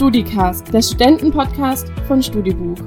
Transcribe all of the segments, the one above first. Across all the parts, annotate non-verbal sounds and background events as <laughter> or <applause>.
StudiCast, der Studentenpodcast von Studibuch.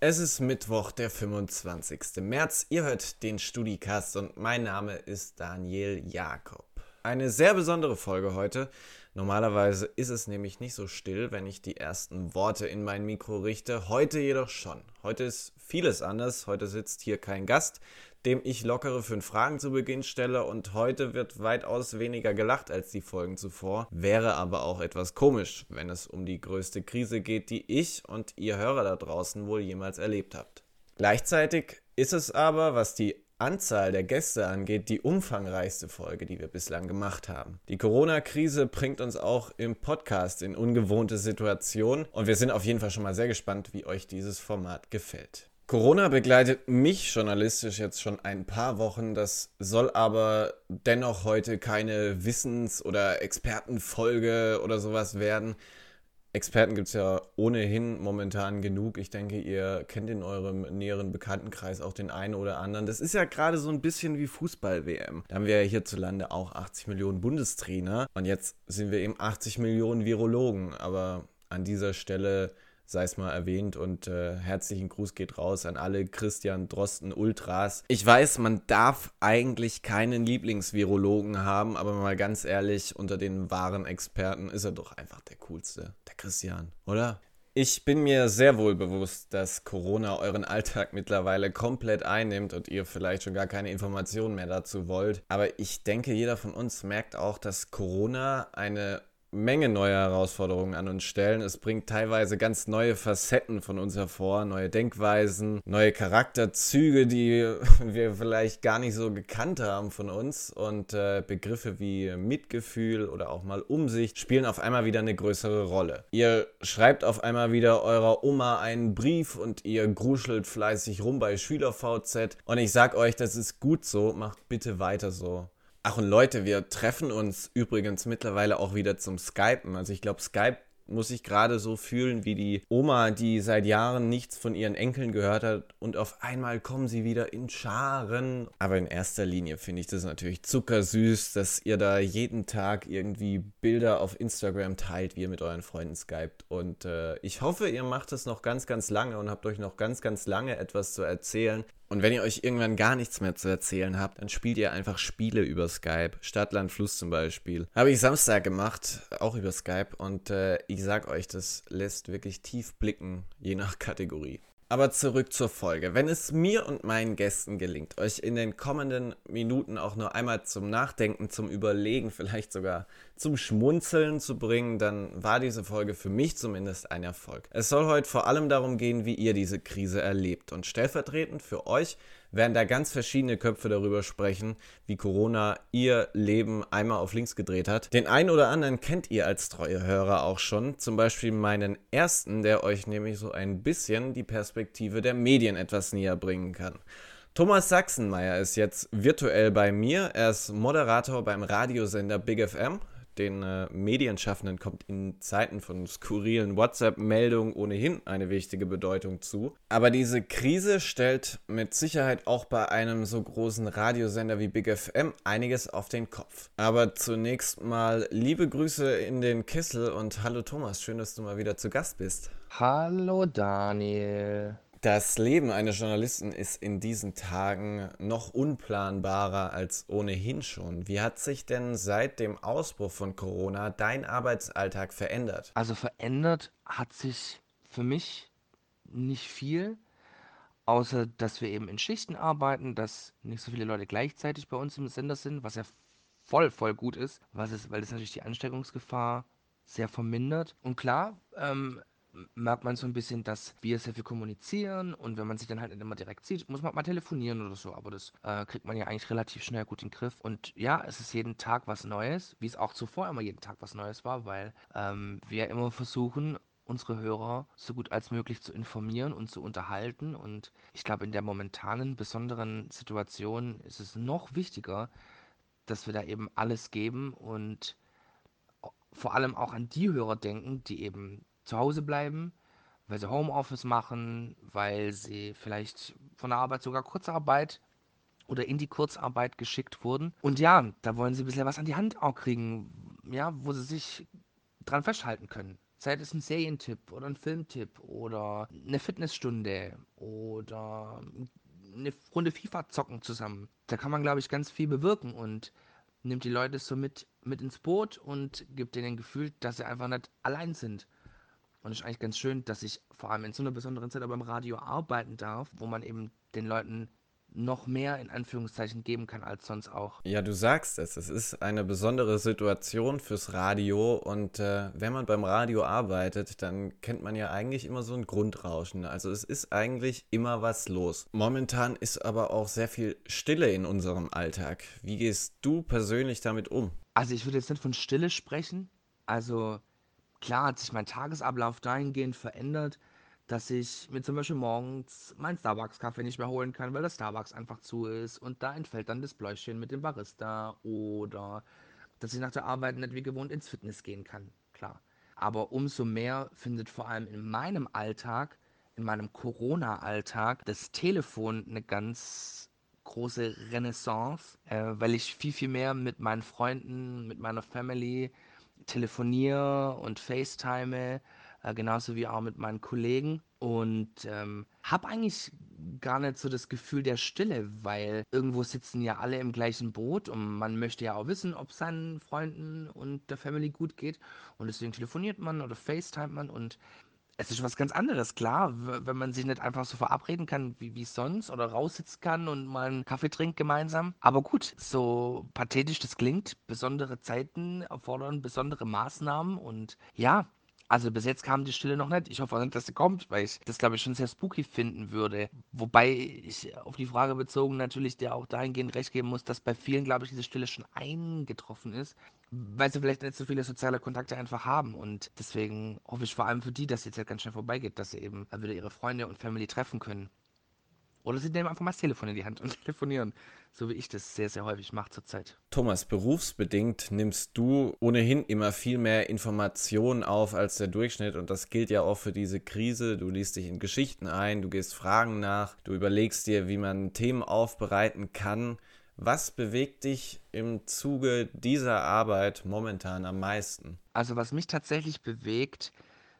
Es ist Mittwoch, der 25. März. Ihr hört den StudiCast und mein Name ist Daniel Jakob. Eine sehr besondere Folge heute. Normalerweise ist es nämlich nicht so still, wenn ich die ersten Worte in mein Mikro richte. Heute jedoch schon. Heute ist vieles anders. Heute sitzt hier kein Gast, dem ich lockere fünf Fragen zu Beginn stelle und heute wird weitaus weniger gelacht als die Folgen zuvor. Wäre aber auch etwas komisch, wenn es um die größte Krise geht, die ich und ihr Hörer da draußen wohl jemals erlebt habt. Gleichzeitig ist es aber, was die Anzahl der Gäste angeht, die umfangreichste Folge, die wir bislang gemacht haben. Die Corona-Krise bringt uns auch im Podcast in ungewohnte Situationen und wir sind auf jeden Fall schon mal sehr gespannt, wie euch dieses Format gefällt. Corona begleitet mich journalistisch jetzt schon ein paar Wochen. Das soll aber dennoch heute keine Wissens- oder Expertenfolge oder sowas werden. Experten gibt es ja ohnehin momentan genug. Ich denke, ihr kennt in eurem näheren Bekanntenkreis auch den einen oder anderen. Das ist ja gerade so ein bisschen wie Fußball-WM. Da haben wir ja hierzulande auch 80 Millionen Bundestrainer und jetzt sind wir eben 80 Millionen Virologen. Aber an dieser Stelle sei es mal erwähnt. Und äh, herzlichen Gruß geht raus an alle Christian Drosten Ultras. Ich weiß, man darf eigentlich keinen Lieblingsvirologen haben, aber mal ganz ehrlich, unter den wahren Experten ist er doch einfach der coolste. Der Christian, oder? Ich bin mir sehr wohl bewusst, dass Corona euren Alltag mittlerweile komplett einnimmt und ihr vielleicht schon gar keine Informationen mehr dazu wollt. Aber ich denke, jeder von uns merkt auch, dass Corona eine Menge neuer Herausforderungen an uns stellen. Es bringt teilweise ganz neue Facetten von uns hervor, neue Denkweisen, neue Charakterzüge, die <laughs> wir vielleicht gar nicht so gekannt haben von uns. Und äh, Begriffe wie Mitgefühl oder auch mal Umsicht spielen auf einmal wieder eine größere Rolle. Ihr schreibt auf einmal wieder eurer Oma einen Brief und ihr gruschelt fleißig rum bei SchülerVZ. Und ich sag euch, das ist gut so, macht bitte weiter so. Ach und Leute, wir treffen uns übrigens mittlerweile auch wieder zum Skypen. Also ich glaube, Skype muss sich gerade so fühlen wie die Oma, die seit Jahren nichts von ihren Enkeln gehört hat und auf einmal kommen sie wieder in Scharen. Aber in erster Linie finde ich das natürlich zuckersüß, dass ihr da jeden Tag irgendwie Bilder auf Instagram teilt, wie ihr mit euren Freunden skypt. Und äh, ich hoffe, ihr macht das noch ganz, ganz lange und habt euch noch ganz, ganz lange etwas zu erzählen. Und wenn ihr euch irgendwann gar nichts mehr zu erzählen habt, dann spielt ihr einfach Spiele über Skype. Stadt, Land, Fluss zum Beispiel. Habe ich Samstag gemacht, auch über Skype. Und äh, ich sag euch, das lässt wirklich tief blicken, je nach Kategorie. Aber zurück zur Folge. Wenn es mir und meinen Gästen gelingt, euch in den kommenden Minuten auch nur einmal zum Nachdenken, zum Überlegen, vielleicht sogar zum Schmunzeln zu bringen, dann war diese Folge für mich zumindest ein Erfolg. Es soll heute vor allem darum gehen, wie ihr diese Krise erlebt. Und stellvertretend für euch werden da ganz verschiedene Köpfe darüber sprechen, wie Corona ihr Leben einmal auf links gedreht hat. Den einen oder anderen kennt ihr als treue Hörer auch schon, zum Beispiel meinen ersten, der euch nämlich so ein bisschen die Perspektive der Medien etwas näher bringen kann. Thomas Sachsenmeier ist jetzt virtuell bei mir. Er ist Moderator beim Radiosender Big FM den äh, Medienschaffenden kommt in Zeiten von skurrilen WhatsApp-Meldungen ohnehin eine wichtige Bedeutung zu. Aber diese Krise stellt mit Sicherheit auch bei einem so großen Radiosender wie Big FM einiges auf den Kopf. Aber zunächst mal liebe Grüße in den Kessel und hallo Thomas, schön, dass du mal wieder zu Gast bist. Hallo Daniel. Das Leben eines Journalisten ist in diesen Tagen noch unplanbarer als ohnehin schon. Wie hat sich denn seit dem Ausbruch von Corona dein Arbeitsalltag verändert? Also verändert hat sich für mich nicht viel, außer dass wir eben in Schichten arbeiten, dass nicht so viele Leute gleichzeitig bei uns im Sender sind, was ja voll, voll gut ist, was ist, weil das natürlich die Ansteckungsgefahr sehr vermindert. Und klar, ähm, merkt man so ein bisschen, dass wir sehr viel kommunizieren und wenn man sich dann halt nicht immer direkt sieht, muss man mal telefonieren oder so, aber das äh, kriegt man ja eigentlich relativ schnell gut in den Griff. Und ja, es ist jeden Tag was Neues, wie es auch zuvor immer jeden Tag was Neues war, weil ähm, wir immer versuchen, unsere Hörer so gut als möglich zu informieren und zu unterhalten. Und ich glaube, in der momentanen besonderen Situation ist es noch wichtiger, dass wir da eben alles geben und vor allem auch an die Hörer denken, die eben zu Hause bleiben, weil sie Homeoffice machen, weil sie vielleicht von der Arbeit sogar Kurzarbeit oder in die Kurzarbeit geschickt wurden. Und ja, da wollen sie ein bisschen was an die Hand auch kriegen, ja, wo sie sich dran festhalten können. Sei es ein Serientipp oder ein Filmtipp oder eine Fitnessstunde oder eine Runde FIFA zocken zusammen. Da kann man, glaube ich, ganz viel bewirken und nimmt die Leute so mit, mit ins Boot und gibt denen ein Gefühl, dass sie einfach nicht allein sind. Und es ist eigentlich ganz schön, dass ich vor allem in so einer besonderen Zeit aber im Radio arbeiten darf, wo man eben den Leuten noch mehr in Anführungszeichen geben kann als sonst auch. Ja, du sagst es, es ist eine besondere Situation fürs Radio und äh, wenn man beim Radio arbeitet, dann kennt man ja eigentlich immer so ein Grundrauschen. Also es ist eigentlich immer was los. Momentan ist aber auch sehr viel Stille in unserem Alltag. Wie gehst du persönlich damit um? Also ich würde jetzt nicht von Stille sprechen. Also klar hat sich mein Tagesablauf dahingehend verändert, dass ich mir zum Beispiel morgens meinen Starbucks-Kaffee nicht mehr holen kann, weil der Starbucks einfach zu ist und da entfällt dann das Bläuschen mit dem Barista oder dass ich nach der Arbeit nicht wie gewohnt ins Fitness gehen kann, klar. Aber umso mehr findet vor allem in meinem Alltag, in meinem Corona-Alltag, das Telefon eine ganz große Renaissance, äh, weil ich viel, viel mehr mit meinen Freunden, mit meiner Family telefoniere und FaceTime äh, genauso wie auch mit meinen Kollegen. Und ähm, habe eigentlich gar nicht so das Gefühl der Stille, weil irgendwo sitzen ja alle im gleichen Boot und man möchte ja auch wissen, ob es seinen Freunden und der Family gut geht. Und deswegen telefoniert man oder FaceTime man und es ist was ganz anderes, klar, wenn man sich nicht einfach so verabreden kann wie, wie sonst oder raussitzen kann und mal einen Kaffee trinkt gemeinsam. Aber gut, so pathetisch das klingt, besondere Zeiten erfordern besondere Maßnahmen und ja, also bis jetzt kam die Stille noch nicht. Ich hoffe auch nicht, dass sie kommt, weil ich das, glaube ich, schon sehr spooky finden würde. Wobei ich auf die Frage bezogen natürlich der auch dahingehend recht geben muss, dass bei vielen, glaube ich, diese Stille schon eingetroffen ist, weil sie vielleicht nicht so viele soziale Kontakte einfach haben. Und deswegen hoffe ich vor allem für die, dass jetzt halt ganz schnell vorbeigeht, dass sie eben wieder ihre Freunde und Family treffen können. Oder sie nehmen einfach mal das Telefon in die Hand und <laughs> telefonieren, so wie ich das sehr, sehr häufig mache zurzeit. Thomas, berufsbedingt nimmst du ohnehin immer viel mehr Informationen auf als der Durchschnitt und das gilt ja auch für diese Krise. Du liest dich in Geschichten ein, du gehst Fragen nach, du überlegst dir, wie man Themen aufbereiten kann. Was bewegt dich im Zuge dieser Arbeit momentan am meisten? Also was mich tatsächlich bewegt,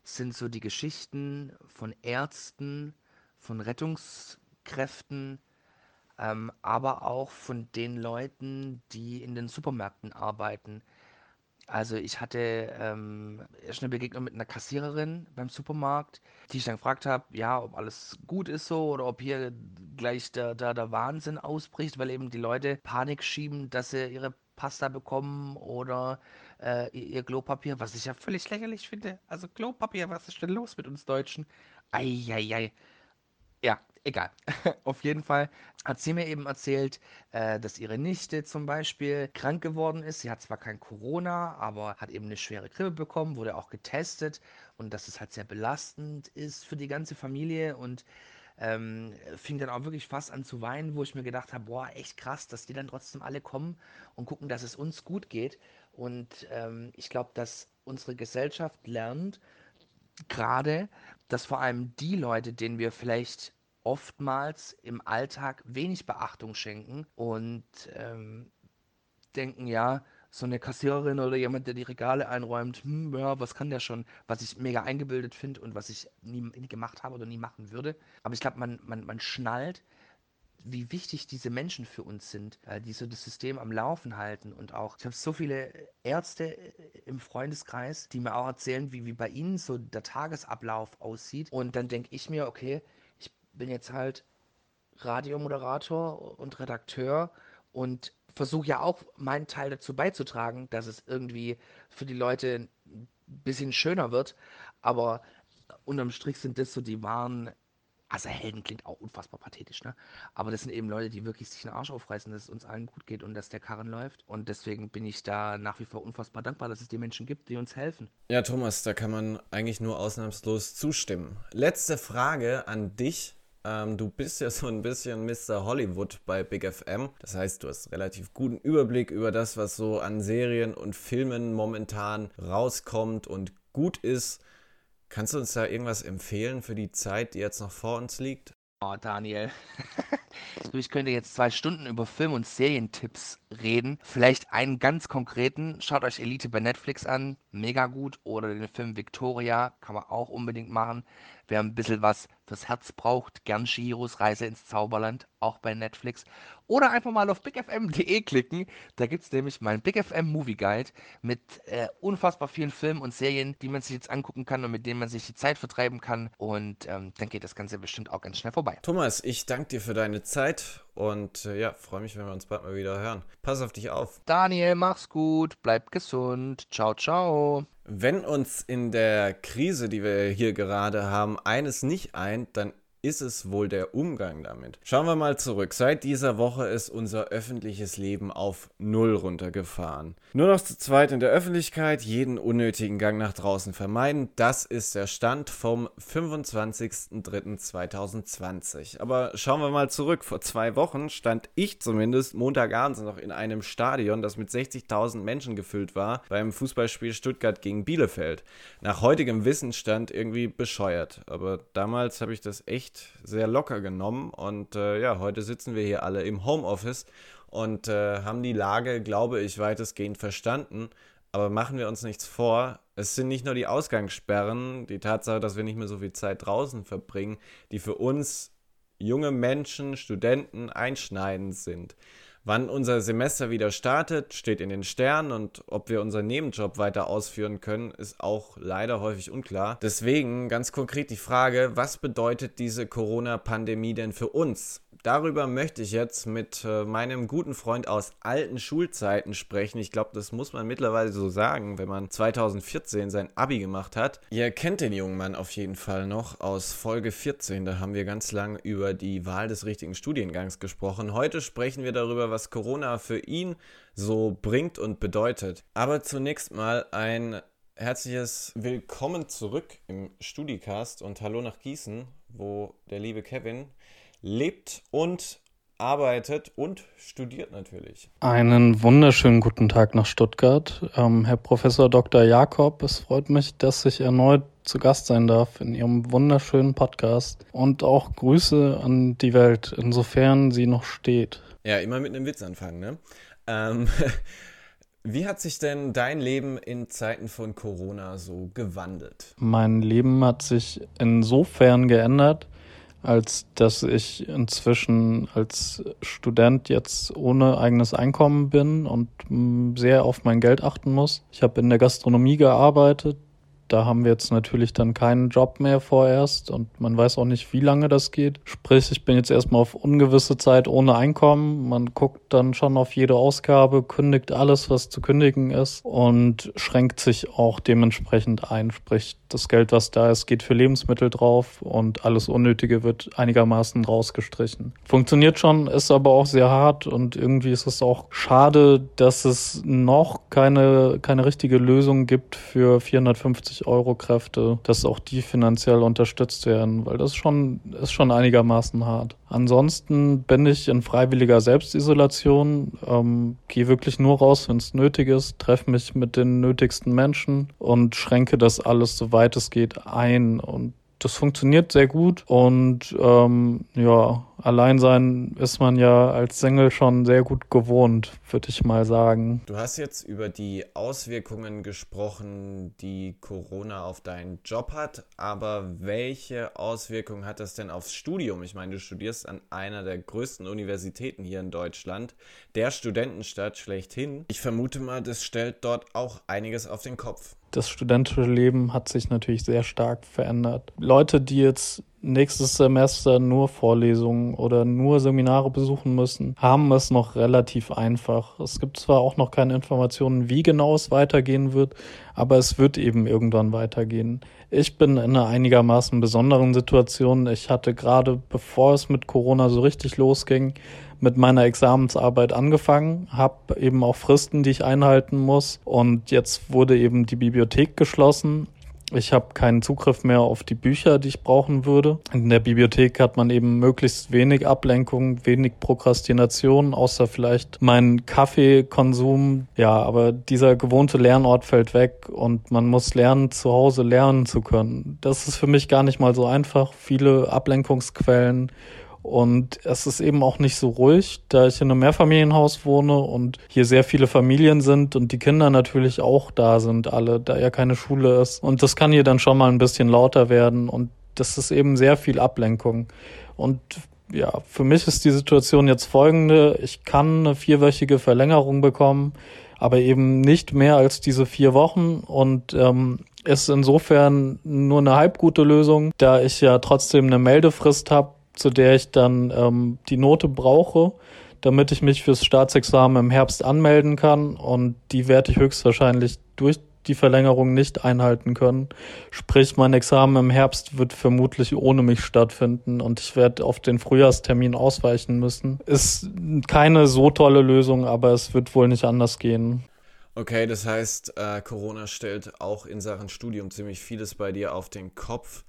sind so die Geschichten von Ärzten, von Rettungs Kräften, ähm, aber auch von den Leuten, die in den Supermärkten arbeiten. Also ich hatte ähm, erst eine Begegnung mit einer Kassiererin beim Supermarkt, die ich dann gefragt habe, ja, ob alles gut ist so oder ob hier gleich der, der, der Wahnsinn ausbricht, weil eben die Leute Panik schieben, dass sie ihre Pasta bekommen oder äh, ihr Klopapier, was ich ja völlig lächerlich finde. Also Klopapier, was ist denn los mit uns Deutschen? Eieiei. Ja, egal. <laughs> Auf jeden Fall hat sie mir eben erzählt, äh, dass ihre Nichte zum Beispiel krank geworden ist. Sie hat zwar kein Corona, aber hat eben eine schwere Grippe bekommen, wurde auch getestet und dass es halt sehr belastend ist für die ganze Familie und ähm, fing dann auch wirklich fast an zu weinen, wo ich mir gedacht habe, boah, echt krass, dass die dann trotzdem alle kommen und gucken, dass es uns gut geht. Und ähm, ich glaube, dass unsere Gesellschaft lernt, gerade, dass vor allem die Leute, denen wir vielleicht oftmals im Alltag wenig Beachtung schenken und ähm, denken, ja, so eine Kassiererin oder jemand, der die Regale einräumt, hm, ja, was kann der schon, was ich mega eingebildet finde und was ich nie, nie, gemacht habe oder nie machen würde. Aber ich glaube, man, man, man schnallt, wie wichtig diese Menschen für uns sind, die so das System am Laufen halten. Und auch, ich habe so viele Ärzte im Freundeskreis, die mir auch erzählen, wie, wie bei ihnen so der Tagesablauf aussieht. Und dann denke ich mir, okay, bin jetzt halt Radiomoderator und Redakteur und versuche ja auch meinen Teil dazu beizutragen, dass es irgendwie für die Leute ein bisschen schöner wird. Aber unterm Strich sind das so die wahren, also Helden klingt auch unfassbar pathetisch, ne? Aber das sind eben Leute, die wirklich sich den Arsch aufreißen, dass es uns allen gut geht und dass der Karren läuft. Und deswegen bin ich da nach wie vor unfassbar dankbar, dass es die Menschen gibt, die uns helfen. Ja, Thomas, da kann man eigentlich nur ausnahmslos zustimmen. Letzte Frage an dich. Ähm, du bist ja <laughs> so ein bisschen Mr. Hollywood bei Big FM. Das heißt, du hast relativ guten Überblick über das, was so an Serien und Filmen momentan rauskommt und gut ist. Kannst du uns da irgendwas empfehlen für die Zeit, die jetzt noch vor uns liegt? Oh, Daniel. <laughs> ich könnte jetzt zwei Stunden über Film- und Serientipps reden. Vielleicht einen ganz konkreten. Schaut euch Elite bei Netflix an. Mega gut. Oder den Film Victoria. Kann man auch unbedingt machen. Wer ein bisschen was fürs Herz braucht, gern Shiros Reise ins Zauberland. Auch bei Netflix. Oder einfach mal auf bigfm.de klicken. Da gibt es nämlich meinen Big FM Movie Guide mit äh, unfassbar vielen Filmen und Serien, die man sich jetzt angucken kann und mit denen man sich die Zeit vertreiben kann. Und ähm, dann geht das Ganze bestimmt auch ganz schnell vorbei. Thomas, ich danke dir für deine Zeit und äh, ja, freue mich, wenn wir uns bald mal wieder hören. Pass auf dich auf. Daniel, mach's gut, bleib gesund. Ciao, ciao. Wenn uns in der Krise, die wir hier gerade haben, eines nicht eint, dann ist es wohl der Umgang damit? Schauen wir mal zurück. Seit dieser Woche ist unser öffentliches Leben auf Null runtergefahren. Nur noch zu zweit in der Öffentlichkeit, jeden unnötigen Gang nach draußen vermeiden. Das ist der Stand vom 25.03.2020. Aber schauen wir mal zurück. Vor zwei Wochen stand ich zumindest Montagabends noch in einem Stadion, das mit 60.000 Menschen gefüllt war, beim Fußballspiel Stuttgart gegen Bielefeld. Nach heutigem Wissensstand irgendwie bescheuert. Aber damals habe ich das echt echt sehr locker genommen. Und äh, ja, heute sitzen wir hier alle im Homeoffice und äh, haben die Lage, glaube ich, weitestgehend verstanden. Aber machen wir uns nichts vor, es sind nicht nur die Ausgangssperren, die Tatsache, dass wir nicht mehr so viel Zeit draußen verbringen, die für uns junge Menschen, Studenten einschneidend sind. Wann unser Semester wieder startet, steht in den Sternen und ob wir unseren Nebenjob weiter ausführen können, ist auch leider häufig unklar. Deswegen ganz konkret die Frage, was bedeutet diese Corona-Pandemie denn für uns? Darüber möchte ich jetzt mit äh, meinem guten Freund aus alten Schulzeiten sprechen. Ich glaube, das muss man mittlerweile so sagen, wenn man 2014 sein Abi gemacht hat. Ihr kennt den jungen Mann auf jeden Fall noch aus Folge 14. Da haben wir ganz lang über die Wahl des richtigen Studiengangs gesprochen. Heute sprechen wir darüber, was Corona für ihn so bringt und bedeutet. Aber zunächst mal ein herzliches Willkommen zurück im Studicast und Hallo nach Gießen, wo der liebe Kevin lebt und arbeitet und studiert natürlich. Einen wunderschönen guten Tag nach Stuttgart. Ähm, Herr Professor Dr. Jakob, es freut mich, dass ich erneut zu Gast sein darf in Ihrem wunderschönen Podcast und auch Grüße an die Welt, insofern sie noch steht. Ja, immer mit einem Witz anfangen, ne? Ähm, <laughs> wie hat sich denn dein Leben in Zeiten von Corona so gewandelt? Mein Leben hat sich insofern geändert, als dass ich inzwischen als Student jetzt ohne eigenes Einkommen bin und sehr auf mein Geld achten muss. Ich habe in der Gastronomie gearbeitet, da haben wir jetzt natürlich dann keinen Job mehr vorerst und man weiß auch nicht, wie lange das geht. Sprich, ich bin jetzt erstmal auf ungewisse Zeit ohne Einkommen. Man guckt dann schon auf jede Ausgabe, kündigt alles, was zu kündigen ist und schränkt sich auch dementsprechend ein. Sprich, das Geld, was da ist, geht für Lebensmittel drauf und alles Unnötige wird einigermaßen rausgestrichen. Funktioniert schon, ist aber auch sehr hart und irgendwie ist es auch schade, dass es noch keine, keine richtige Lösung gibt für 450 Euro Kräfte, dass auch die finanziell unterstützt werden, weil das schon, ist schon einigermaßen hart. Ansonsten bin ich in freiwilliger Selbstisolation, ähm, gehe wirklich nur raus, wenn es nötig ist, treffe mich mit den nötigsten Menschen und schränke das alles, soweit es geht, ein. Und das funktioniert sehr gut und ähm, ja, allein sein ist man ja als Single schon sehr gut gewohnt, würde ich mal sagen. Du hast jetzt über die Auswirkungen gesprochen, die Corona auf deinen Job hat, aber welche Auswirkungen hat das denn aufs Studium? Ich meine, du studierst an einer der größten Universitäten hier in Deutschland, der Studentenstadt schlechthin. Ich vermute mal, das stellt dort auch einiges auf den Kopf das studentische Leben hat sich natürlich sehr stark verändert. Leute, die jetzt nächstes Semester nur Vorlesungen oder nur Seminare besuchen müssen, haben es noch relativ einfach. Es gibt zwar auch noch keine Informationen, wie genau es weitergehen wird, aber es wird eben irgendwann weitergehen. Ich bin in einer einigermaßen besonderen Situation. Ich hatte gerade, bevor es mit Corona so richtig losging, mit meiner Examensarbeit angefangen, habe eben auch Fristen, die ich einhalten muss und jetzt wurde eben die Bibliothek geschlossen Ich habe keinen Zugriff mehr auf die Bücher, die ich brauchen würde. In der Bibliothek hat man eben möglichst wenig Ablenkung, wenig Prokrastination, außer vielleicht meinen Kaffeekonsum. Ja, aber dieser gewohnte Lernort fällt weg und man muss lernen, zu Hause lernen zu können. Das ist für mich gar nicht mal so einfach. Viele Ablenkungsquellen und es ist eben auch nicht so ruhig, da ich in einem Mehrfamilienhaus wohne und hier sehr viele Familien sind und die Kinder natürlich auch da sind, alle, da ja keine Schule ist. Und das kann hier dann schon mal ein bisschen lauter werden und das ist eben sehr viel Ablenkung. Und ja, für mich ist die Situation jetzt folgende. Ich kann eine vierwöchige Verlängerung bekommen, aber eben nicht mehr als diese vier Wochen und ähm, ist insofern nur eine halbgute Lösung, da ich ja trotzdem eine Meldefrist habe zu der ich dann ähm, die Note brauche, damit ich mich fürs Staatsexamen im Herbst anmelden kann. Und die werde ich höchstwahrscheinlich durch die Verlängerung nicht einhalten können. Sprich, mein Examen im Herbst wird vermutlich ohne mich stattfinden und ich werde auf den Frühjahrstermin ausweichen müssen. Ist keine so tolle Lösung, aber es wird wohl nicht anders gehen. Okay, das heißt, äh, Corona stellt auch in Sachen Studium ziemlich vieles bei dir auf den Kopf.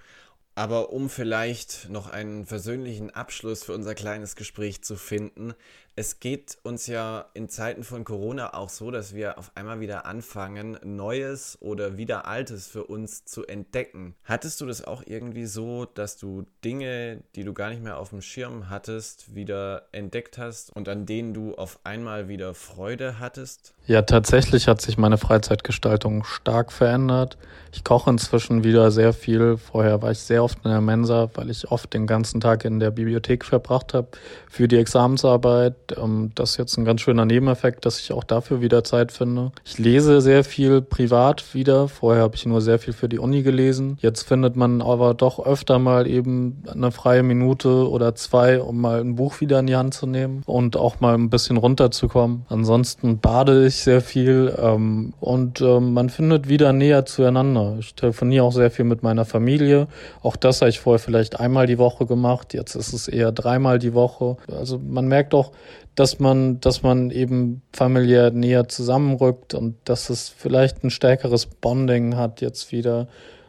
Aber um vielleicht noch einen versöhnlichen Abschluss für unser kleines Gespräch zu finden, es geht uns ja in Zeiten von Corona auch so, dass wir auf einmal wieder anfangen, Neues oder wieder Altes für uns zu entdecken. Hattest du das auch irgendwie so, dass du Dinge, die du gar nicht mehr auf dem Schirm hattest, wieder entdeckt hast und an denen du auf einmal wieder Freude hattest? Ja, tatsächlich hat sich meine Freizeitgestaltung stark verändert. Ich koche inzwischen wieder sehr viel. Vorher war ich sehr oft in der Mensa, weil ich oft den ganzen Tag in der Bibliothek verbracht habe für die Examensarbeit ähm, das ist jetzt ein ganz schöner Nebeneffekt, dass ich auch dafür wieder Zeit finde. Ich lese sehr viel privat wieder. Vorher habe ich nur sehr viel für die Uni gelesen. Jetzt findet man aber doch öfter mal eben eine freie Minute oder zwei, um mal ein Buch wieder in die Hand zu nehmen und auch mal ein bisschen runterzukommen. Ansonsten bade ich sehr viel ähm, und ähm, man findet wieder näher zueinander. Ich telefoniere auch sehr viel mit meiner Familie. Auch das habe ich vorher vielleicht einmal die Woche gemacht. Jetzt ist es eher dreimal die Woche. Also man merkt auch, dass man, dass man eben familiär näher zusammenrückt und dass es vielleicht ein stärkeres Bonding hat jetzt wieder.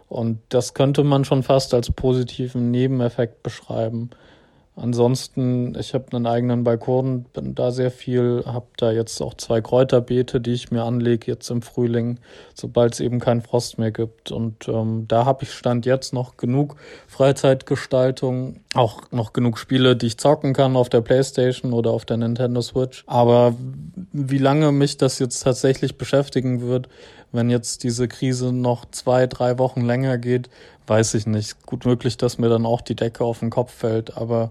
Und das könnte man schon fast als positiven Nebeneffekt beschreiben. Ansonsten, ich habe einen eigenen Balkon, bin da sehr viel, habe da jetzt auch zwei Kräuterbeete, die ich mir anlege jetzt im Frühling, sobald es eben keinen Frost mehr gibt. Und ähm, da habe ich Stand jetzt noch genug Freizeitgestaltung, auch noch genug Spiele, die ich zocken kann auf der Playstation oder auf der Nintendo Switch. Aber wie lange mich das jetzt tatsächlich beschäftigen wird, wenn jetzt diese Krise noch zwei, drei Wochen länger geht, weiß ich nicht. Gut möglich, dass mir dann auch die Decke auf den Kopf fällt, aber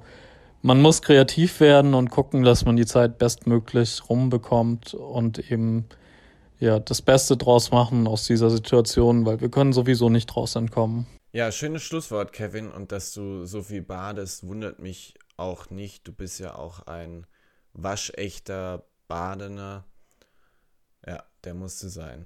man muss kreativ werden und gucken, dass man die Zeit bestmöglich rumbekommt und eben ja das Beste draus machen aus dieser Situation, weil wir können sowieso nicht draus entkommen. Ja, schönes Schlusswort, Kevin. Und dass du so viel badest, wundert mich auch nicht. Du bist ja auch ein waschechter Badener. Ja, der musste sein.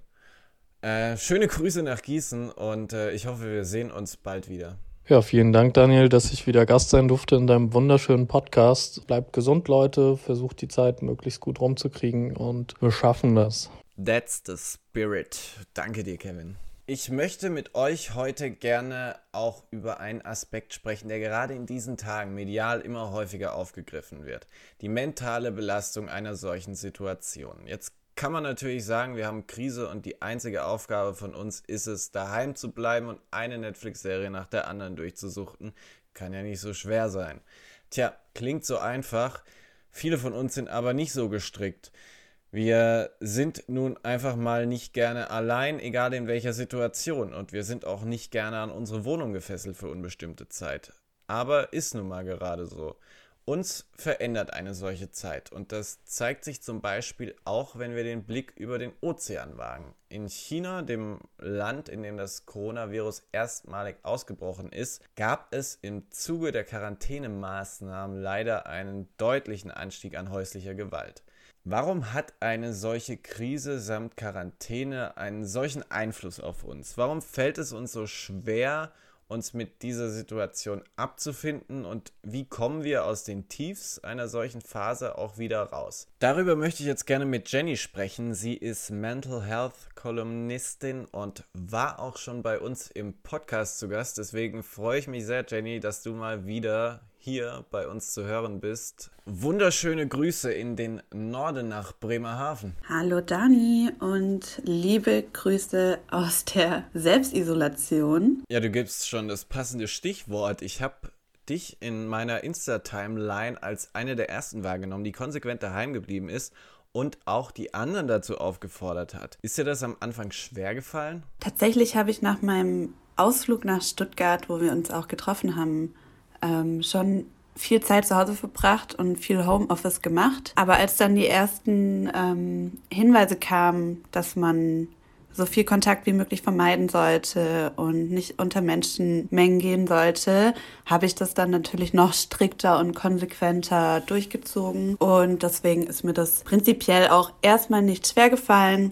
Äh, schöne Grüße nach Gießen und äh, ich hoffe, wir sehen uns bald wieder. Ja, vielen Dank, Daniel, dass ich wieder Gast sein durfte in deinem wunderschönen Podcast. Bleibt gesund, Leute. Versucht die Zeit möglichst gut rumzukriegen und wir schaffen das. That's the spirit. Danke dir, Kevin. Ich möchte mit euch heute gerne auch über einen Aspekt sprechen, der gerade in diesen Tagen medial immer häufiger aufgegriffen wird. Die mentale Belastung einer solchen Situation. Jetzt kann man natürlich sagen, wir haben Krise und die einzige Aufgabe von uns ist es, daheim zu bleiben und eine Netflix-Serie nach der anderen durchzusuchten. Kann ja nicht so schwer sein. Tja, klingt so einfach. Viele von uns sind aber nicht so gestrickt. Wir sind nun einfach mal nicht gerne allein, egal in welcher Situation. Und wir sind auch nicht gerne an unsere Wohnung gefesselt für unbestimmte Zeit. Aber ist nun mal gerade so. Uns verändert eine solche Zeit und das zeigt sich zum Beispiel auch, wenn wir den Blick über den Ozean wagen. In China, dem Land, in dem das Coronavirus erstmalig ausgebrochen ist, gab es im Zuge der Quarantänemaßnahmen leider einen deutlichen Anstieg an häuslicher Gewalt. Warum hat eine solche Krise samt Quarantäne einen solchen Einfluss auf uns? Warum fällt es uns so schwer, uns mit dieser Situation abzufinden und wie kommen wir aus den Tiefs einer solchen Phase auch wieder raus. Darüber möchte ich jetzt gerne mit Jenny sprechen. Sie ist Mental Health Kolumnistin und war auch schon bei uns im Podcast zu Gast. Deswegen freue ich mich sehr, Jenny, dass du mal wieder hier bei uns zu hören bist. Wunderschöne Grüße in den Norden nach Bremerhaven. Hallo Dani und liebe Grüße aus der Selbstisolation. Ja, du gibst schon das passende Stichwort. Ich habe dich in meiner Insta-Timeline als eine der ersten wahrgenommen, die konsequent daheim geblieben ist und auch die anderen dazu aufgefordert hat. Ist dir das am Anfang schwer gefallen? Tatsächlich habe ich nach meinem Ausflug nach Stuttgart, wo wir uns auch getroffen haben, ähm, schon viel Zeit zu Hause verbracht und viel Homeoffice gemacht. Aber als dann die ersten ähm, Hinweise kamen, dass man so viel Kontakt wie möglich vermeiden sollte und nicht unter Menschenmengen gehen sollte, habe ich das dann natürlich noch strikter und konsequenter durchgezogen. Und deswegen ist mir das prinzipiell auch erstmal nicht schwer gefallen.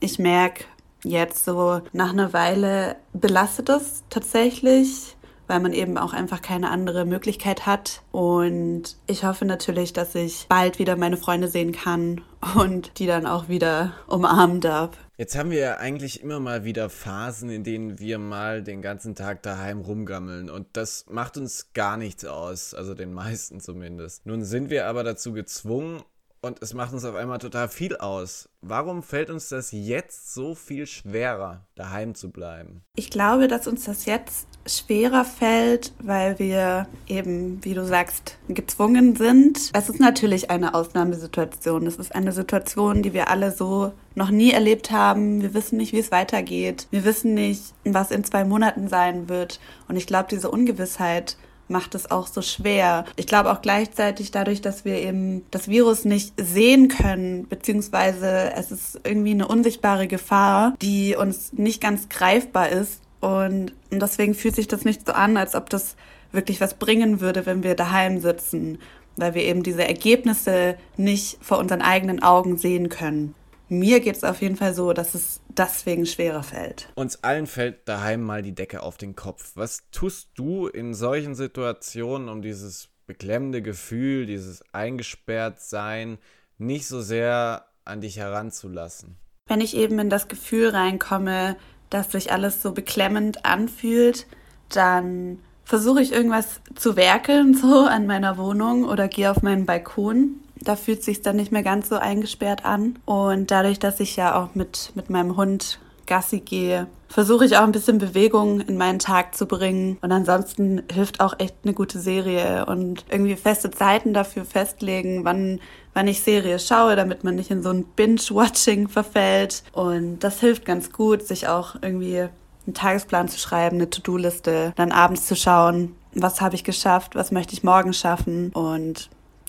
Ich merke jetzt so nach einer Weile belastet es tatsächlich weil man eben auch einfach keine andere Möglichkeit hat. Und ich hoffe natürlich, dass ich bald wieder meine Freunde sehen kann und die dann auch wieder umarmen darf. Jetzt haben wir ja eigentlich immer mal wieder Phasen, in denen wir mal den ganzen Tag daheim rumgammeln und das macht uns gar nichts aus, also den meisten zumindest. Nun sind wir aber dazu gezwungen und es macht uns auf einmal total viel aus. Warum fällt uns das jetzt so viel schwerer, daheim zu bleiben? Ich glaube, dass uns das jetzt schwerer fällt, weil wir eben, wie du sagst, gezwungen sind. Es ist natürlich eine Ausnahmesituation. Es ist eine Situation, die wir alle so noch nie erlebt haben. Wir wissen nicht, wie es weitergeht. Wir wissen nicht, was in zwei Monaten sein wird. Und ich glaube, diese Ungewissheit macht es auch so schwer. Ich glaube auch gleichzeitig dadurch, dass wir eben das Virus nicht sehen können, beziehungsweise es ist irgendwie eine unsichtbare Gefahr, die uns nicht ganz greifbar ist. Und deswegen fühlt sich das nicht so an, als ob das wirklich was bringen würde, wenn wir daheim sitzen, weil wir eben diese Ergebnisse nicht vor unseren eigenen Augen sehen können. Mir geht es auf jeden Fall so, dass es deswegen schwerer fällt. Uns allen fällt daheim mal die Decke auf den Kopf. Was tust du in solchen Situationen, um dieses beklemmende Gefühl, dieses Eingesperrtsein nicht so sehr an dich heranzulassen? Wenn ich eben in das Gefühl reinkomme, dass sich alles so beklemmend anfühlt, dann versuche ich irgendwas zu werkeln <laughs> so an meiner Wohnung oder gehe auf meinen Balkon da fühlt sich dann nicht mehr ganz so eingesperrt an. Und dadurch, dass ich ja auch mit, mit meinem Hund Gassi gehe, versuche ich auch ein bisschen Bewegung in meinen Tag zu bringen. Und ansonsten hilft auch echt eine gute Serie und irgendwie feste Zeiten dafür festlegen, wann, wann ich Serie schaue, damit man nicht in so ein Binge-Watching verfällt. Und das hilft ganz gut, sich auch irgendwie einen Tagesplan zu schreiben, eine To-Do-Liste, dann abends zu schauen, was habe ich geschafft, was möchte ich morgen schaffen und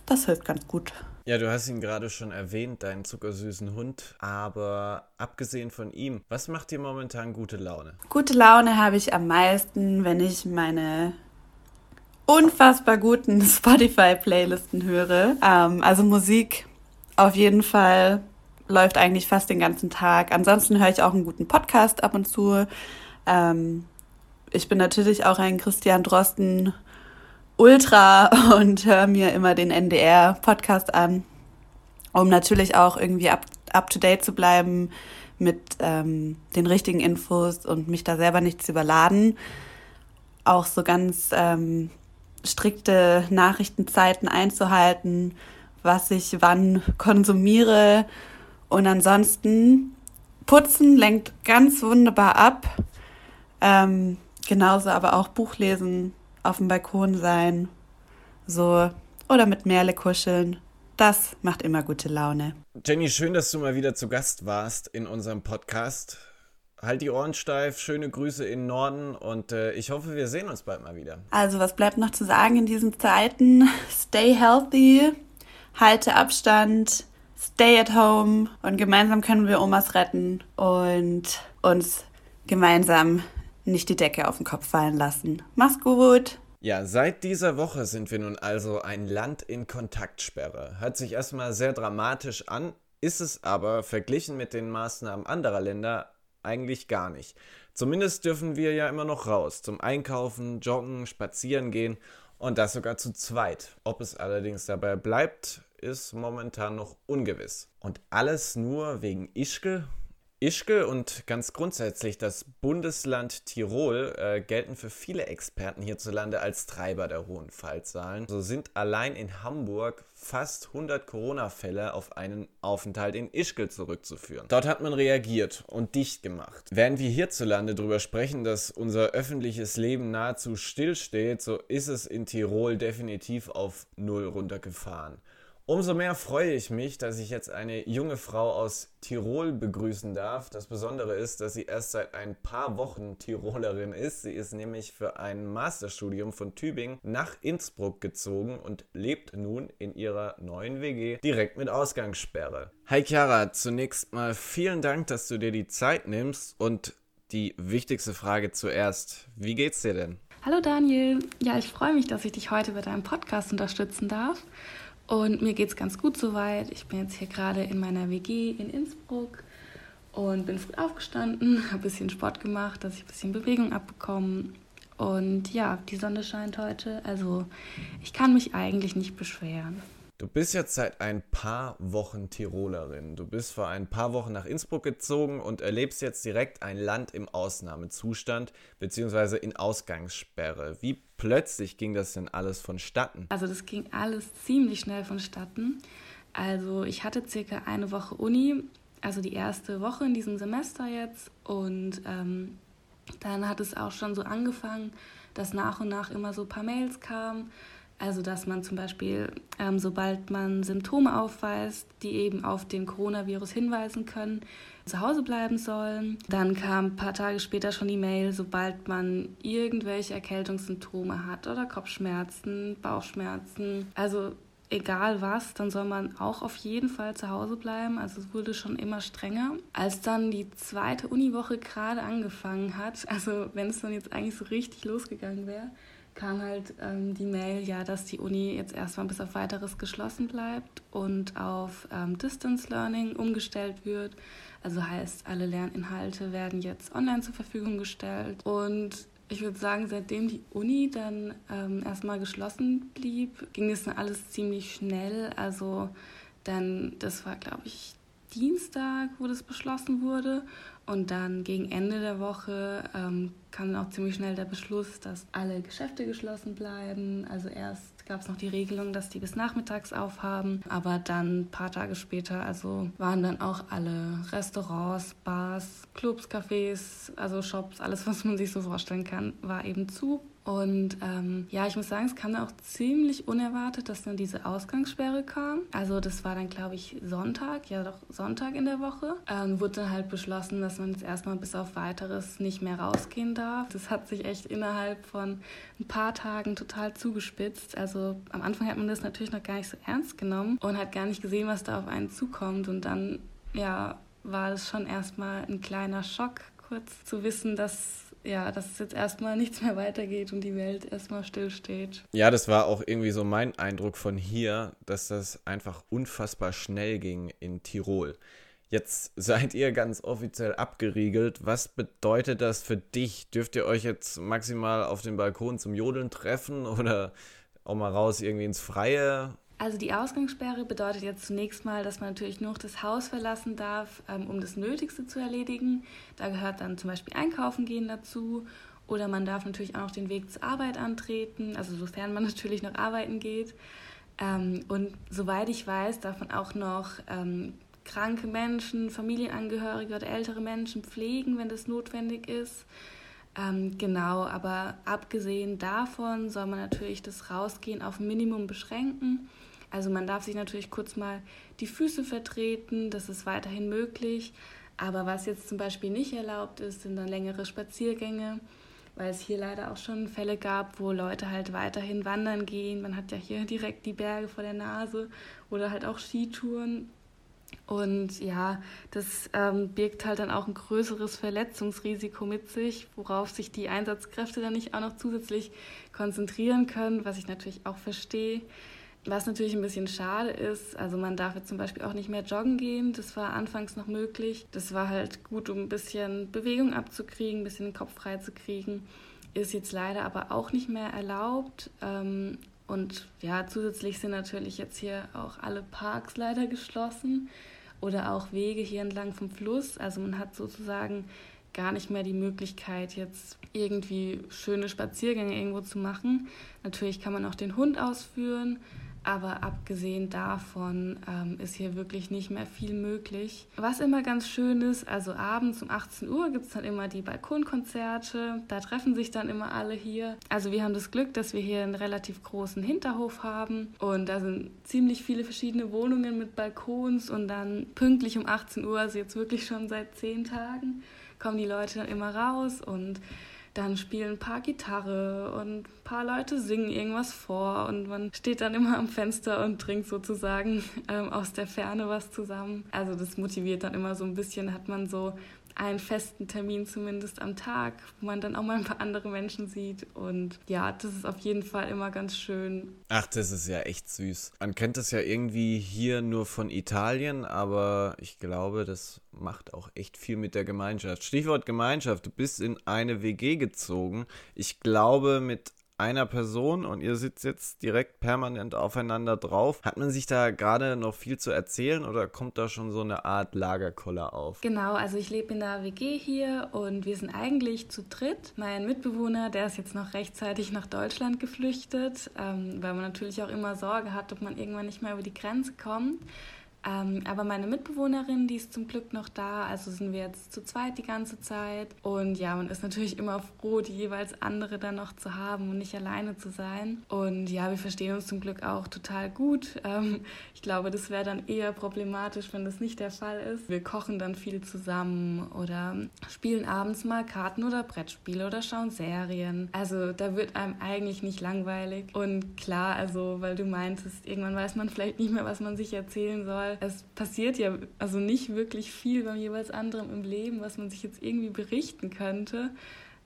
das hilft ganz gut. Ja, du hast ihn gerade schon erwähnt, deinen zuckersüßen Hund. Aber abgesehen von ihm, was macht dir momentan gute Laune? Gute Laune habe ich am meisten, wenn ich meine unfassbar guten <laughs> Spotify-Playlisten höre. Ähm, also Musik auf jeden Fall läuft eigentlich fast den ganzen Tag. Ansonsten höre ich auch einen guten Podcast ab und zu. Ähm, ich bin natürlich auch ein Christian Drosten Ultra <laughs> und höre mir immer den NDR-Podcast an, um natürlich auch irgendwie up, up to date zu bleiben mit ähm, den richtigen Infos und mich da selber nicht zu überladen. Auch so ganz ähm, strikte Nachrichtenzeiten einzuhalten, was ich wann konsumiere. Und ansonsten putzen lenkt ganz wunderbar ab. Ähm, genauso aber auch Buchlesen auf dem Balkon sein, so oder mit Merle kuscheln. Das macht immer gute Laune. Jenny, schön, dass du mal wieder zu Gast warst in unserem Podcast. Halt die Ohren steif, schöne Grüße in Norden und äh, ich hoffe, wir sehen uns bald mal wieder. Also, was bleibt noch zu sagen in diesen Zeiten? Stay healthy, halte Abstand, stay at home und gemeinsam können wir Omas retten und uns gemeinsam nicht die Decke auf den Kopf fallen lassen. Mach's gut! Ja, seit dieser Woche sind wir nun also ein Land in Kontaktsperre. Hört sich erstmal sehr dramatisch an, ist es aber verglichen mit den Maßnahmen anderer Länder eigentlich gar nicht. Zumindest dürfen wir ja immer noch raus, zum Einkaufen, Joggen, Spazieren gehen und das sogar zu zweit. Ob es allerdings dabei bleibt, ist momentan noch ungewiss. Und alles nur wegen Ischke Ischgl und ganz grundsätzlich das Bundesland Tirol äh, gelten für viele Experten hierzulande als Treiber der hohen Fallzahlen. So sind allein in Hamburg fast 100 Corona-Fälle auf einen Aufenthalt in Ischgl zurückzuführen. Dort hat man reagiert und dicht gemacht. Während wir hierzulande darüber sprechen, dass unser öffentliches Leben nahezu stillsteht, so ist es in Tirol definitiv auf Null runtergefahren. Umso mehr freue ich mich, dass ich jetzt eine junge Frau aus Tirol begrüßen darf. Das Besondere ist, dass sie erst seit ein paar Wochen Tirolerin ist. Sie ist nämlich für ein Masterstudium von Tübingen nach Innsbruck gezogen und lebt nun in ihrer neuen WG direkt mit Ausgangssperre. Hi Chiara, zunächst mal vielen Dank, dass du dir die Zeit nimmst und die wichtigste Frage zuerst. Wie geht's dir denn? Hallo Daniel. Ja, ich freue mich, dass ich dich heute bei deinem Podcast unterstützen darf. Und mir geht es ganz gut soweit. Ich bin jetzt hier gerade in meiner WG in Innsbruck und bin früh aufgestanden, <laughs> habe ein bisschen Sport gemacht, dass ich ein bisschen Bewegung abbekomme. Und ja, die Sonne scheint heute, also ich kann mich eigentlich nicht beschweren. Du bist jetzt seit ein paar Wochen Tirolerin. Du bist vor ein paar Wochen nach Innsbruck gezogen und erlebst jetzt direkt ein Land im Ausnahmezustand bzw. in Ausgangssperre. Wie plötzlich ging das denn alles vonstatten? Also das ging alles ziemlich schnell vonstatten. Also ich hatte circa eine Woche Uni, also die erste Woche in diesem Semester jetzt und ähm, dann hat es auch schon so angefangen, dass nach und nach immer so ein paar Mails kamen also dass man zum Beispiel, ähm, sobald man Symptome aufweist, die eben auf den Coronavirus hinweisen können, zu Hause bleiben sollen. Dann kam ein paar Tage später schon die Mail, sobald man irgendwelche Erkältungssymptome hat oder Kopfschmerzen, Bauchschmerzen. Also egal was, dann soll man auch auf jeden Fall zu Hause bleiben. Also es wurde schon immer strenger. Als dann die zweite Uniwoche gerade angefangen hat, also wenn es dann jetzt eigentlich so richtig losgegangen wäre, kam halt ähm, die Mail, ja, dass die Uni jetzt erstmal bis auf weiteres geschlossen bleibt und auf ähm, Distance Learning umgestellt wird. Also heißt, alle Lerninhalte werden jetzt online zur Verfügung gestellt. Und ich würde sagen, seitdem die Uni dann ähm, erstmal geschlossen blieb, ging es dann alles ziemlich schnell. Also dann, das war, glaube ich, Dienstag, wo das beschlossen wurde. Und dann gegen Ende der Woche ähm, kam dann auch ziemlich schnell der Beschluss, dass alle Geschäfte geschlossen bleiben. Also erst gab es noch die Regelung, dass die bis nachmittags aufhaben, aber dann ein paar Tage später, also waren dann auch alle Restaurants, Bars, Clubs, Cafés, also Shops, alles, was man sich so vorstellen kann, war eben zu. Und ähm, ja, ich muss sagen, es kam auch ziemlich unerwartet, dass dann diese Ausgangssperre kam. Also das war dann, glaube ich, Sonntag, ja doch Sonntag in der Woche. Ähm, wurde dann halt beschlossen, dass man jetzt erstmal bis auf weiteres nicht mehr rausgehen darf. Das hat sich echt innerhalb von ein paar Tagen total zugespitzt. Also am Anfang hat man das natürlich noch gar nicht so ernst genommen und hat gar nicht gesehen, was da auf einen zukommt. Und dann, ja, war es schon erstmal ein kleiner Schock, kurz zu wissen, dass ja, dass es jetzt erstmal nichts mehr weitergeht und die Welt erstmal stillsteht. Ja, das war auch irgendwie so mein Eindruck von hier, dass das einfach unfassbar schnell ging in Tirol. Jetzt <laughs> seid ihr ganz offiziell abgeriegelt. Was bedeutet das für dich? Dürft ihr euch jetzt maximal auf dem Balkon zum Jodeln treffen oder auch mal raus irgendwie ins Freie? Also die Ausgangssperre bedeutet jetzt zunächst mal, dass man natürlich nur das Haus verlassen darf, ähm, um das Nötigste zu erledigen. Da gehört dann zum Beispiel Einkaufen gehen dazu. Oder man darf natürlich auch noch den Weg zur Arbeit antreten, also sofern man <laughs> natürlich noch arbeiten geht. Ähm, und soweit ich weiß, darf man auch noch ähm, kranke Menschen, Familienangehörige oder ältere Menschen pflegen, wenn das notwendig ist. genau, aber abgesehen davon soll man natürlich das Rausgehen auf Minimum beschränken. Also man darf sich natürlich kurz mal die Füße vertreten, das ist weiterhin möglich. Aber was jetzt zum Beispiel nicht erlaubt ist, sind dann längere Spaziergänge, weil es hier leider auch schon Fälle gab, wo Leute halt weiterhin wandern gehen. Man hat ja hier <laughs> direkt die Berge vor der Nase oder halt auch Skitouren. Und ja, das ähm, birgt halt dann auch ein größeres Verletzungsrisiko mit sich, worauf sich die Einsatzkräfte dann nicht auch noch zusätzlich konzentrieren können, was ich natürlich auch verstehe. Was natürlich ein bisschen schade ist, also man darf jetzt zum Beispiel auch nicht mehr joggen gehen. Das war anfangs noch möglich. Das war halt gut, um ein bisschen Bewegung abzukriegen, ein bisschen den Kopf frei zu kriegen. Ist jetzt leider aber auch nicht mehr erlaubt. Ähm, und ja, zusätzlich sind natürlich jetzt hier auch alle Parks leider geschlossen oder auch Wege hier entlang vom Fluss. Also man hat sozusagen gar nicht mehr die Möglichkeit, jetzt irgendwie schöne Spaziergänge irgendwo zu machen. Natürlich kann man auch den Hund ausführen, aber abgesehen davon ähm, ist hier wirklich nicht mehr viel möglich. Was immer ganz schön ist, also abends um 18 Uhr gibt es dann immer die Balkonkonzerte. Da treffen sich dann immer alle hier. Also wir haben das Glück, dass wir hier einen relativ großen Hinterhof haben und da sind ziemlich viele verschiedene Wohnungen mit Balkons und dann pünktlich um 18 Uhr, also jetzt wirklich schon seit zehn Tagen, kommen die Leute dann immer raus und dann spielen ein paar Gitarre und ein paar Leute singen irgendwas vor und man steht dann immer am Fenster und trinkt sozusagen <laughs> ähm, aus der Ferne was zusammen. Also das motiviert dann immer so ein bisschen, hat man so einen festen Termin zumindest am Tag, wo man dann auch mal ein paar andere Menschen sieht. Und ja, das ist auf jeden Fall immer ganz schön. Ach, das ist ja echt süß. Man kennt das ja irgendwie hier nur von Italien, aber ich glaube, das macht auch echt viel mit der Gemeinschaft. Stichwort Gemeinschaft, du bist in eine WG gezogen. Ich glaube, mit einer Person und ihr sitzt jetzt direkt permanent aufeinander drauf. Hat man sich da gerade noch viel zu erzählen oder kommt da schon so eine Art Lagerkoller auf? Genau, also ich lebe in der WG hier und wir sind eigentlich zu dritt. Mein Mitbewohner, der ist jetzt noch rechtzeitig nach Deutschland geflüchtet, ähm, weil man natürlich auch immer Sorge hat, ob man irgendwann nicht mehr über die Grenze kommt. Ähm, aber meine Mitbewohnerin, die ist zum Glück noch da, also sind wir jetzt zu zweit die ganze Zeit. Und ja, man ist natürlich immer froh, die jeweils andere dann noch zu haben und nicht alleine zu sein. Und ja, wir verstehen uns zum Glück auch total gut. Ähm, ich glaube, das wäre dann eher problematisch, wenn das nicht der Fall ist. Wir kochen dann viel zusammen oder spielen abends mal Karten oder Brettspiele oder schauen Serien. Also da wird einem eigentlich nicht langweilig. Und klar, also weil du meintest, irgendwann weiß man vielleicht nicht mehr, was man sich erzählen soll weil es passiert ja also nicht wirklich viel beim jeweils anderen im Leben, was man sich jetzt irgendwie berichten könnte.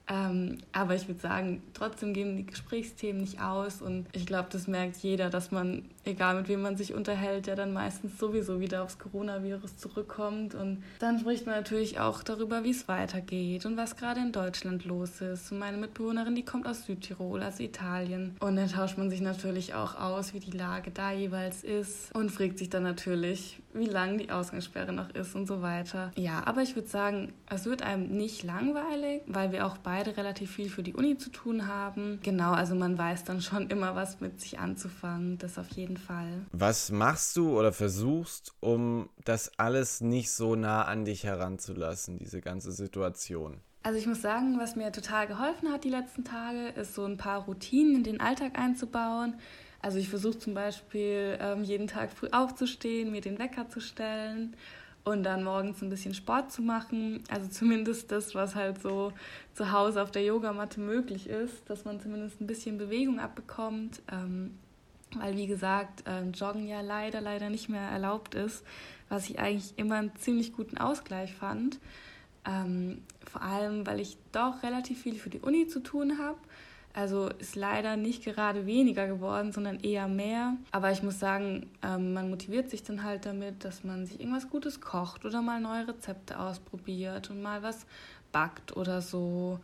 Ähm, aber ich würde sagen, trotzdem gehen die Gesprächsthemen nicht aus und ich glaube, das merkt jeder, dass man, egal mit wem man sich unterhält, der dann meistens sowieso wieder aufs Coronavirus zurückkommt und dann spricht man natürlich auch darüber, wie es weitergeht und was gerade in Deutschland los ist. Und meine Mitbewohnerin, die kommt aus Südtirol, also Italien und dann tauscht man sich natürlich auch aus, wie die Lage da jeweils ist und fragt sich dann natürlich, wie lang die Ausgangssperre noch ist und so weiter. Ja, aber ich würde sagen, es wird einem nicht langweilig, weil wir auch bei beide relativ viel für die Uni zu tun haben. Genau, also man weiß dann schon immer was mit sich anzufangen, das auf jeden Fall. Was machst du oder versuchst, um das alles nicht so nah an dich heranzulassen, diese ganze Situation? Also ich muss sagen, was mir total geholfen hat die letzten Tage, ist so ein paar Routinen in den Alltag einzubauen. Also ich versuche zum Beispiel ähm, jeden Tag früh aufzustehen, mir den Wecker zu stellen und dann morgens ein bisschen Sport zu machen. Also zumindest das, was halt so zu Hause auf der Yogamatte möglich ist, dass man zumindest ein bisschen Bewegung abbekommt. Ähm, weil, wie gesagt, äh, Joggen ja leider, leider nicht mehr erlaubt ist, was ich eigentlich immer einen ziemlich guten Ausgleich fand. Ähm, vor allem, weil ich doch relativ viel für die Uni zu tun habe also ist leider nicht gerade weniger geworden, sondern eher mehr. Aber ich muss sagen, ähm, man motiviert sich dann halt damit, dass man sich irgendwas Gutes kocht oder mal neue Rezepte ausprobiert und mal was backt oder so.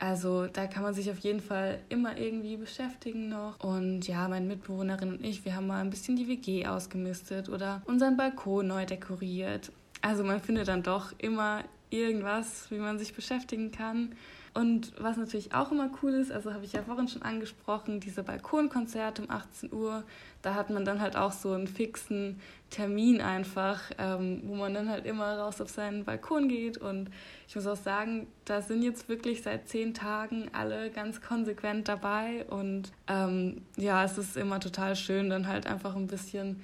Also da kann man sich auf jeden Fall immer irgendwie beschäftigen noch. Und ja, meine Mitbewohnerin und ich, wir haben mal ein bisschen die WG ausgemistet oder unseren Balkon neu dekoriert. Also man findet dann doch immer irgendwas, wie man sich beschäftigen kann. Und was natürlich auch immer cool ist, also habe ich ja vorhin schon angesprochen, diese Balkonkonzerte um 18 Uhr, da hat man dann halt auch so einen fixen Termin einfach, ähm, wo man dann halt immer raus auf seinen Balkon geht. Und ich muss auch sagen, da sind jetzt wirklich seit zehn Tagen alle ganz konsequent dabei. Und ähm, ja, es ist immer total schön, dann halt einfach ein bisschen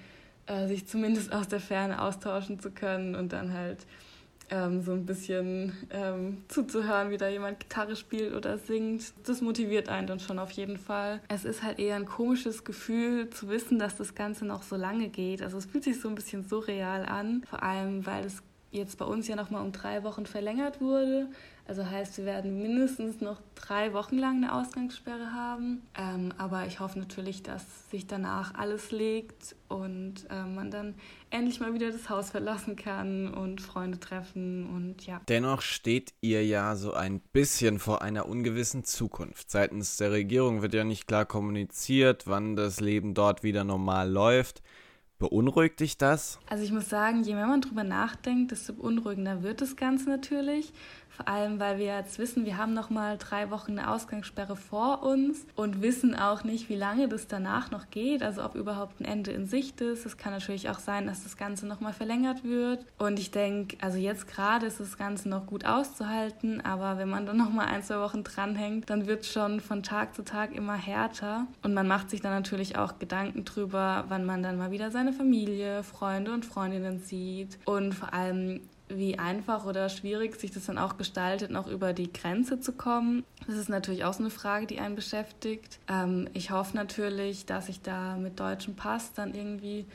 äh, sich zumindest aus der Ferne austauschen zu können und dann halt ähm, so ein bisschen ähm, zuzuhören, wie da jemand Gitarre spielt oder singt. Das motiviert einen dann schon auf jeden Fall. Es ist halt eher ein komisches Gefühl zu wissen, dass das Ganze noch so lange geht. Also es fühlt sich so ein bisschen surreal an, vor allem weil es jetzt bei uns ja nochmal um drei Wochen verlängert wurde. Also heißt, wir werden mindestens noch drei Wochen lang eine Ausgangssperre haben. Ähm, aber ich hoffe natürlich, dass sich danach alles legt und äh, man dann endlich mal wieder das Haus verlassen kann und Freunde treffen und ja. Dennoch steht ihr ja so ein bisschen vor einer ungewissen Zukunft. Seitens der Regierung wird ja nicht klar kommuniziert, wann das Leben dort wieder normal läuft. Beunruhigt dich das? Also ich muss sagen, je mehr man drüber nachdenkt, desto beunruhigender wird das Ganze natürlich. Vor allem, weil wir jetzt wissen, wir haben noch mal drei Wochen eine Ausgangssperre vor uns und wissen auch nicht, wie lange das danach noch geht. Also ob überhaupt ein Ende in Sicht ist. Es kann natürlich auch sein, dass das Ganze noch mal verlängert wird. Und ich denke, also jetzt gerade ist das Ganze noch gut auszuhalten, aber wenn man dann noch mal ein zwei Wochen dranhängt, dann wird es schon von Tag zu Tag immer härter. Und man macht sich dann natürlich auch Gedanken drüber, wann man dann mal wieder seine Familie, Freunde und Freundinnen sieht und vor allem wie einfach oder schwierig sich das dann auch gestaltet, noch über die Grenze zu kommen. Das ist natürlich auch so eine Frage, die einen beschäftigt. Ähm, ich hoffe natürlich, dass ich da mit deutschem Pass dann irgendwie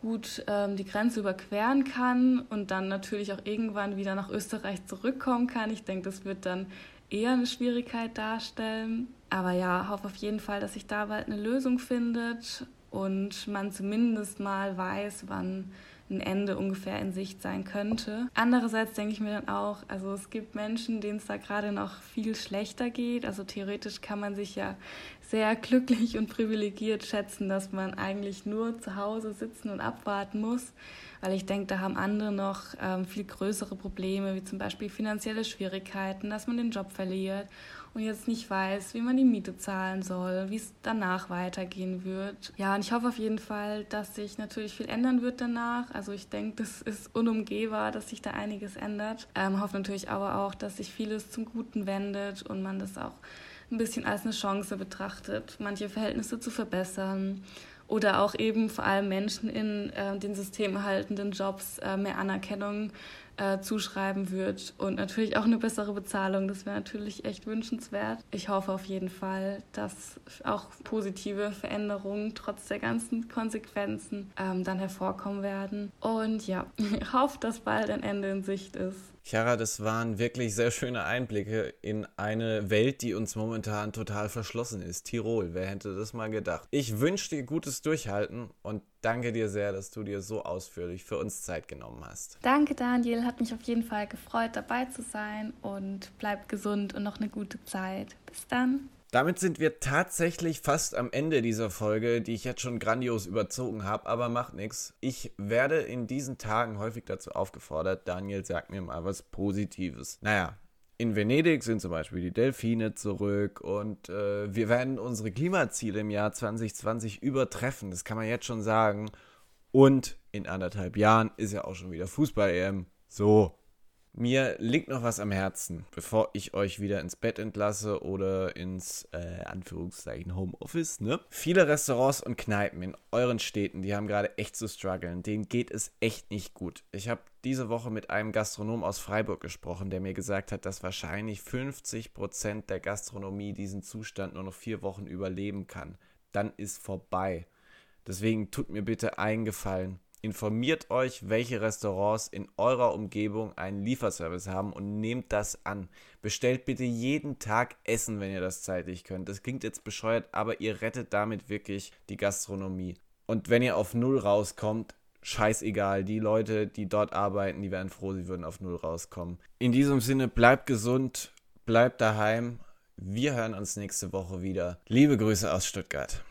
gut ähm, die Grenze überqueren kann und dann natürlich auch irgendwann wieder nach Österreich zurückkommen kann. Ich denke, das wird dann eher eine Schwierigkeit darstellen. Aber ja, hoffe auf jeden Fall, dass sich da bald eine Lösung findet und man zumindest mal weiß, wann ein Ende ungefähr in Sicht sein könnte. Andererseits denke ich mir dann auch, also es gibt Menschen, denen es da gerade noch viel schlechter geht. Also theoretisch kann man sich ja sehr glücklich und privilegiert schätzen, dass man eigentlich nur zu Hause sitzen und abwarten muss. Weil ich denke, da haben andere noch ähm, viel größere Probleme, wie zum Beispiel finanzielle Schwierigkeiten, dass man den Job verliert und jetzt nicht weiß, wie man die Miete zahlen soll, wie es danach weitergehen wird. Ja, und ich hoffe auf jeden Fall, dass sich natürlich viel ändern wird danach. Also ich denke, das ist unumgehbar, dass sich da einiges ändert. Ähm, hoffe natürlich aber auch, dass sich vieles zum Guten wendet und man das auch ein bisschen als eine Chance betrachtet, manche Verhältnisse zu verbessern oder auch eben vor allem Menschen in äh, den systemerhaltenden Jobs äh, mehr Anerkennung äh, zuschreiben wird und natürlich auch eine bessere Bezahlung. Das wäre natürlich echt wünschenswert. Ich hoffe auf jeden Fall, dass auch positive Veränderungen trotz der ganzen Konsequenzen ähm, dann hervorkommen werden. Und ja, <laughs> ich hoffe, dass bald ein Ende in Sicht ist. Chiara, das waren wirklich sehr schöne Einblicke in eine Welt, die uns momentan total verschlossen ist. Tirol, wer hätte das mal gedacht? Ich wünsche dir gutes Durchhalten und danke dir sehr, dass du dir so ausführlich für uns Zeit genommen hast. Danke, Daniel. Hat mich auf jeden Fall gefreut, dabei zu sein und bleib gesund und noch eine gute Zeit. Bis dann. Damit sind wir tatsächlich fast am Ende dieser Folge, die ich jetzt schon grandios überzogen habe, aber macht nichts. Ich werde in diesen Tagen häufig dazu aufgefordert, Daniel, sag mir mal was Positives. Naja, in Venedig sind zum Beispiel die Delfine zurück und äh, wir werden unsere Klimaziele im Jahr 2020 übertreffen, das kann man jetzt schon sagen. Und in anderthalb Jahren ist ja auch schon wieder Fußball-EM. So, mir liegt noch was am Herzen, bevor ich euch wieder ins Bett entlasse oder ins äh, Anführungszeichen Homeoffice. Ne? Viele Restaurants und Kneipen in euren Städten, die haben gerade echt zu strugglen. Denen geht es echt nicht gut. Ich habe diese Woche mit einem Gastronom aus Freiburg gesprochen, der mir gesagt hat, dass wahrscheinlich 50% der Gastronomie diesen Zustand nur noch vier Wochen überleben kann. Dann ist vorbei. Deswegen tut mir bitte einen Gefallen Informiert euch, welche Restaurants in eurer Umgebung einen Lieferservice haben und nehmt das an. Bestellt bitte jeden Tag Essen, wenn ihr das zeitlich könnt. Das klingt jetzt bescheuert, aber ihr rettet damit wirklich die Gastronomie. Und wenn ihr auf Null rauskommt, scheißegal. Die Leute, die dort arbeiten, die wären froh, sie würden auf Null rauskommen. In diesem Sinne, bleibt gesund, bleibt daheim. Wir hören uns nächste Woche wieder. Liebe Grüße aus Stuttgart.